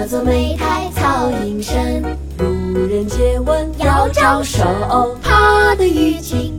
侧坐莓苔草映身。路人借问遥招手，怕得虞姬。